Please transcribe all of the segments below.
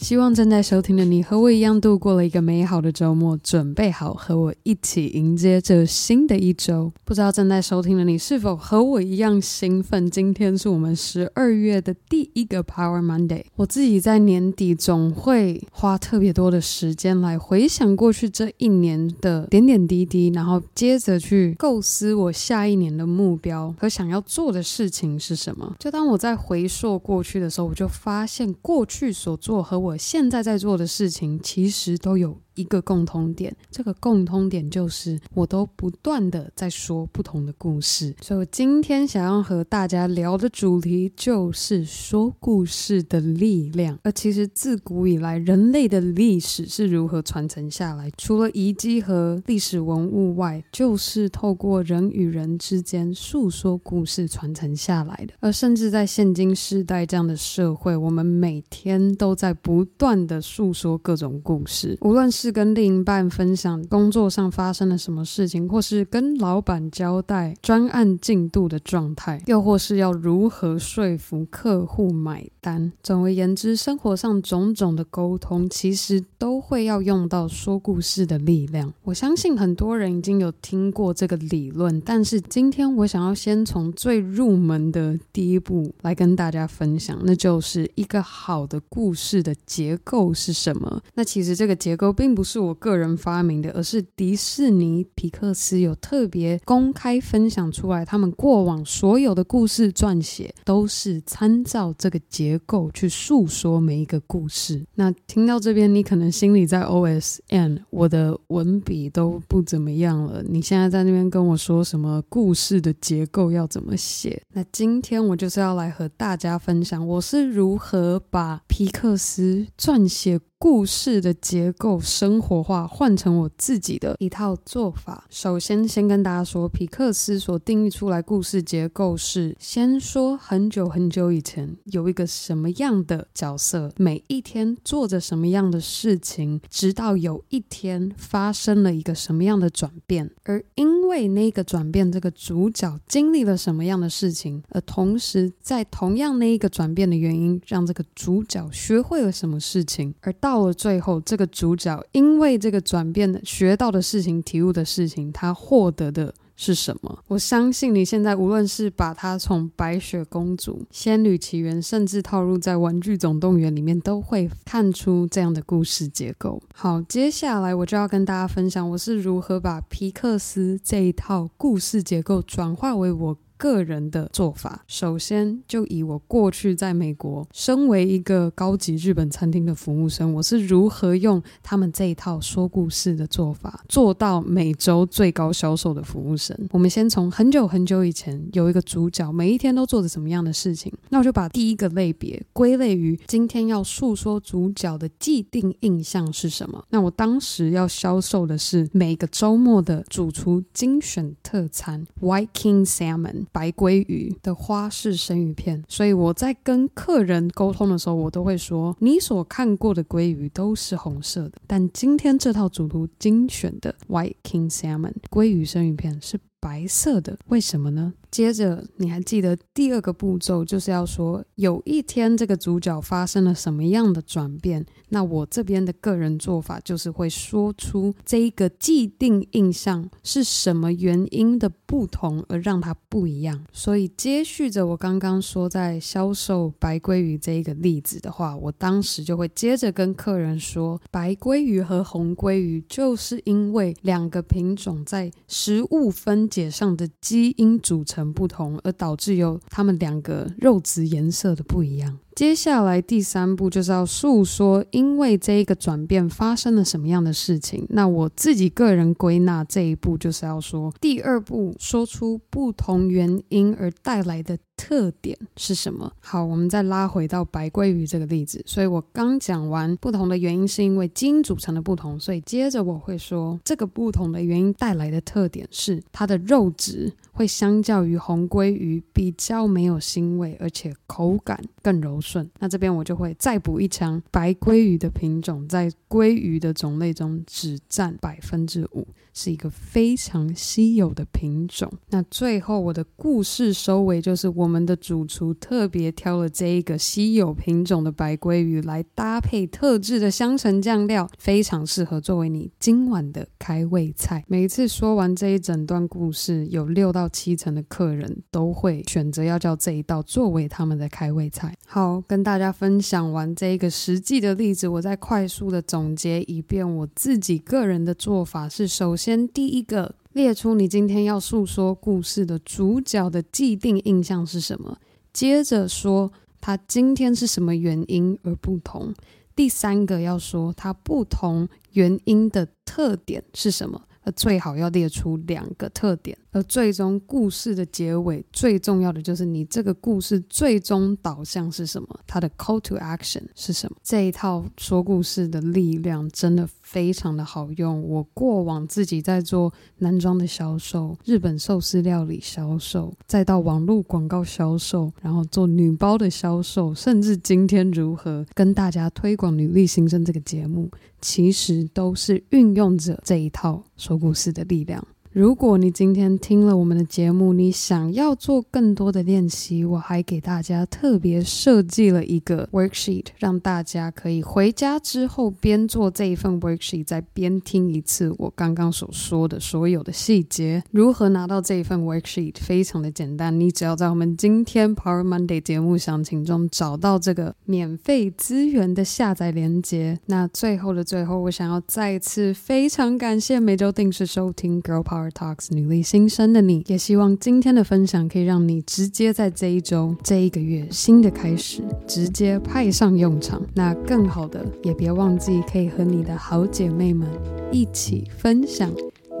希望正在收听的你和我一样度过了一个美好的周末，准备好和我一起迎接这新的一周。不知道正在收听的你是否和我一样兴奋？今天是我们十二月的第一个 Power Monday。我自己在年底总会花特别多的时间来回想过去这一年的点点滴滴，然后接着去构思我下一年的目标和想要做的事情是什么。就当我在回溯过去的时候，我就发现过去所做和我我现在在做的事情，其实都有。一个共通点，这个共通点就是我都不断的在说不同的故事，所以我今天想要和大家聊的主题就是说故事的力量。而其实自古以来，人类的历史是如何传承下来？除了遗迹和历史文物外，就是透过人与人之间诉说故事传承下来的。而甚至在现今世代这样的社会，我们每天都在不断的诉说各种故事，无论是跟另一半分享工作上发生了什么事情，或是跟老板交代专案进度的状态，又或是要如何说服客户买单。总而言之，生活上种种的沟通，其实都会要用到说故事的力量。我相信很多人已经有听过这个理论，但是今天我想要先从最入门的第一步来跟大家分享，那就是一个好的故事的结构是什么。那其实这个结构并不。不是我个人发明的，而是迪士尼皮克斯有特别公开分享出来，他们过往所有的故事撰写都是参照这个结构去诉说每一个故事。那听到这边，你可能心里在 OS：“And 我的文笔都不怎么样了，你现在在那边跟我说什么故事的结构要怎么写？”那今天我就是要来和大家分享，我是如何把皮克斯撰写。故事的结构生活化，换成我自己的一套做法。首先，先跟大家说，皮克斯所定义出来故事结构是：先说很久很久以前有一个什么样的角色，每一天做着什么样的事情，直到有一天发生了一个什么样的转变，而因为那个转变，这个主角经历了什么样的事情，而同时在同样那一个转变的原因，让这个主角学会了什么事情，而到。到了最后，这个主角因为这个转变学到的事情、体悟的事情，他获得的是什么？我相信你现在无论是把它从白雪公主、仙女奇缘，甚至套入在玩具总动员里面，都会看出这样的故事结构。好，接下来我就要跟大家分享，我是如何把皮克斯这一套故事结构转化为我。个人的做法，首先就以我过去在美国，身为一个高级日本餐厅的服务生，我是如何用他们这一套说故事的做法，做到每周最高销售的服务生。我们先从很久很久以前，有一个主角，每一天都做着什么样的事情，那我就把第一个类别归类于今天要诉说主角的既定印象是什么。那我当时要销售的是每个周末的主厨精选特餐 White King Salmon。白鲑鱼的花式生鱼片，所以我在跟客人沟通的时候，我都会说：你所看过的鲑鱼都是红色的，但今天这套主图精选的 White King Salmon 鲑鱼生鱼片是白色的，为什么呢？接着，你还记得第二个步骤，就是要说有一天这个主角发生了什么样的转变？那我这边的个人做法就是会说出这一个既定印象是什么原因的不同而让它不一样。所以接续着我刚刚说在销售白鲑鱼这一个例子的话，我当时就会接着跟客人说，白鲑鱼和红鲑鱼就是因为两个品种在食物分解上的基因组成。不同，而导致有它们两个肉质颜色的不一样。接下来第三步就是要诉说，因为这一个转变发生了什么样的事情。那我自己个人归纳这一步就是要说，第二步说出不同原因而带来的特点是什么。好，我们再拉回到白鲑鱼这个例子。所以我刚讲完不同的原因是因为基因组成的不同，所以接着我会说，这个不同的原因带来的特点是它的肉质。会相较于红鲑鱼比较没有腥味，而且口感更柔顺。那这边我就会再补一枪，白鲑鱼的品种在鲑鱼的种类中只占百分之五。是一个非常稀有的品种。那最后我的故事收尾就是，我们的主厨特别挑了这一个稀有品种的白鲑鱼来搭配特制的香橙酱料，非常适合作为你今晚的开胃菜。每次说完这一整段故事，有六到七成的客人都会选择要叫这一道作为他们的开胃菜。好，跟大家分享完这一个实际的例子，我再快速的总结一遍我自己个人的做法是：首先，第一个列出你今天要诉说故事的主角的既定印象是什么，接着说他今天是什么原因而不同。第三个要说他不同原因的特点是什么，最好要列出两个特点。而最终故事的结尾最重要的就是你这个故事最终导向是什么？它的 call to action 是什么？这一套说故事的力量真的非常的好用。我过往自己在做男装的销售、日本寿司料理销售，再到网络广告销售，然后做女包的销售，甚至今天如何跟大家推广女力新生这个节目，其实都是运用着这一套说故事的力量。如果你今天听了我们的节目，你想要做更多的练习，我还给大家特别设计了一个 worksheet，让大家可以回家之后边做这一份 worksheet，再边听一次我刚刚所说的所有的细节。如何拿到这一份 worksheet？非常的简单，你只要在我们今天 Power Monday 节目详情中找到这个免费资源的下载链接。那最后的最后，我想要再次非常感谢每周定时收听 Girl Power。Our Talks 女力新生的你，也希望今天的分享可以让你直接在这一周、这一个月新的开始，直接派上用场。那更好的，也别忘记可以和你的好姐妹们一起分享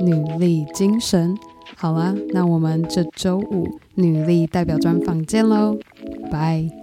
女力精神。好啦，那我们这周五女力代表专访见喽，拜。